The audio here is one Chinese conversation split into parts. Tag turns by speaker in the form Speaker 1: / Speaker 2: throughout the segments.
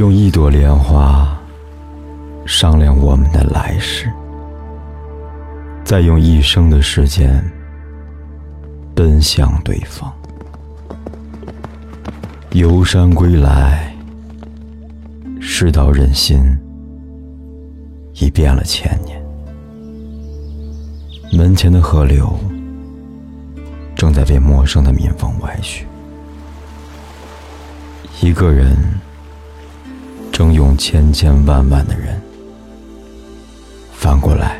Speaker 1: 用一朵莲花商量我们的来世，再用一生的时间奔向对方。游山归来，世道人心已变了千年。门前的河流正在被陌生的民风歪曲，一个人。征用千千万万的人，反过来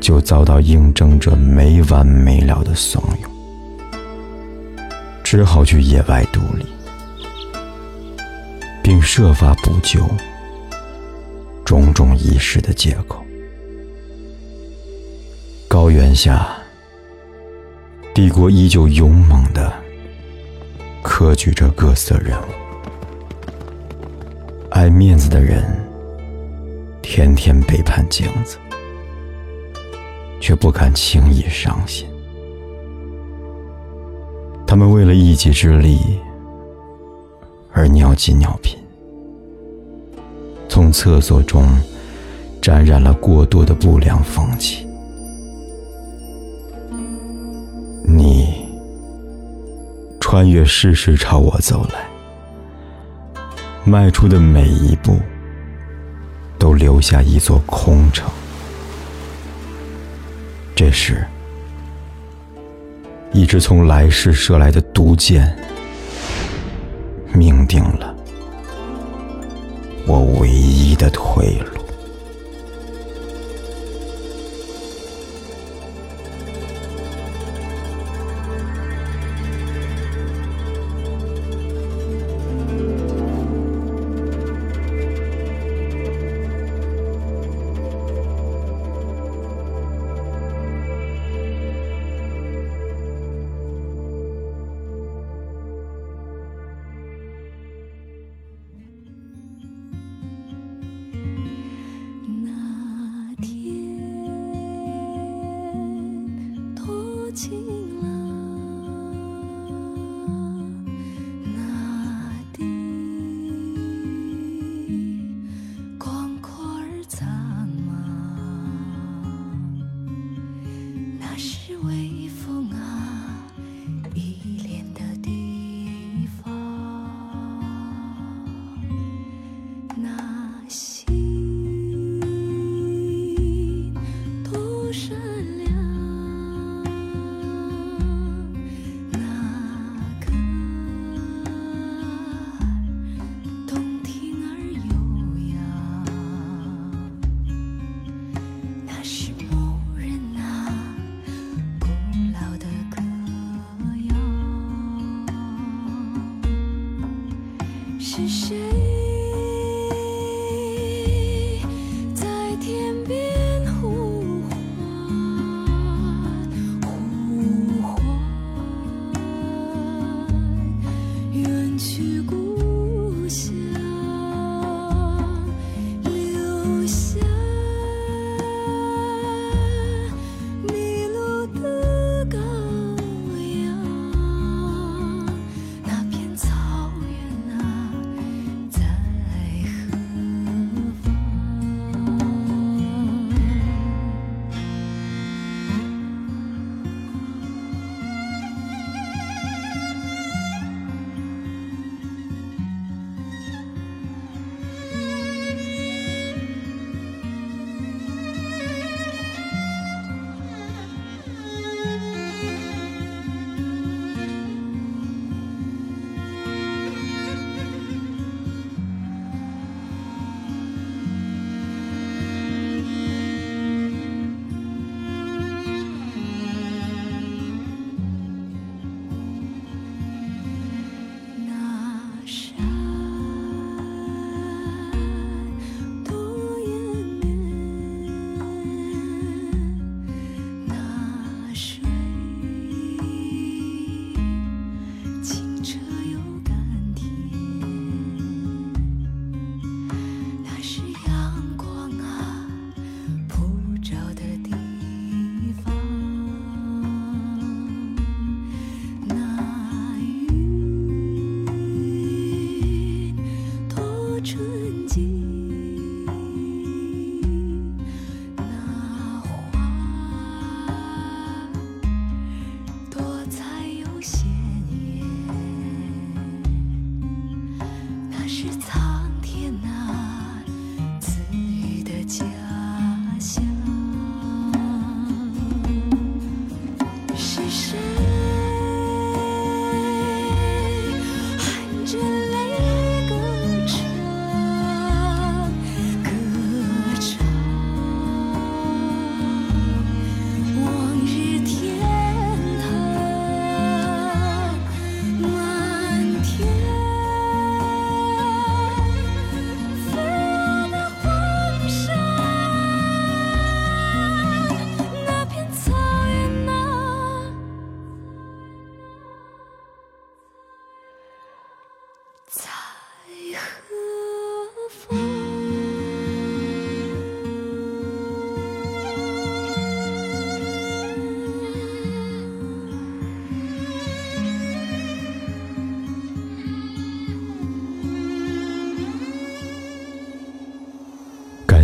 Speaker 1: 就遭到应征者没完没了的怂恿，只好去野外独立，并设法补救种种遗失的借口。高原下，帝国依旧勇猛的科举着各色人物。爱面子的人，天天背叛镜子，却不敢轻易伤心。他们为了一己之利而尿急尿频，从厕所中沾染了过多的不良风气。你穿越世事朝我走来。迈出的每一步，都留下一座空城。这时，一支从来世射来的毒箭，命定了我唯一的退路。是谁？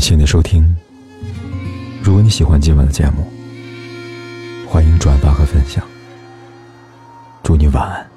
Speaker 1: 谢你的收听。如果你喜欢今晚的节目，欢迎转发和分享。祝你晚安。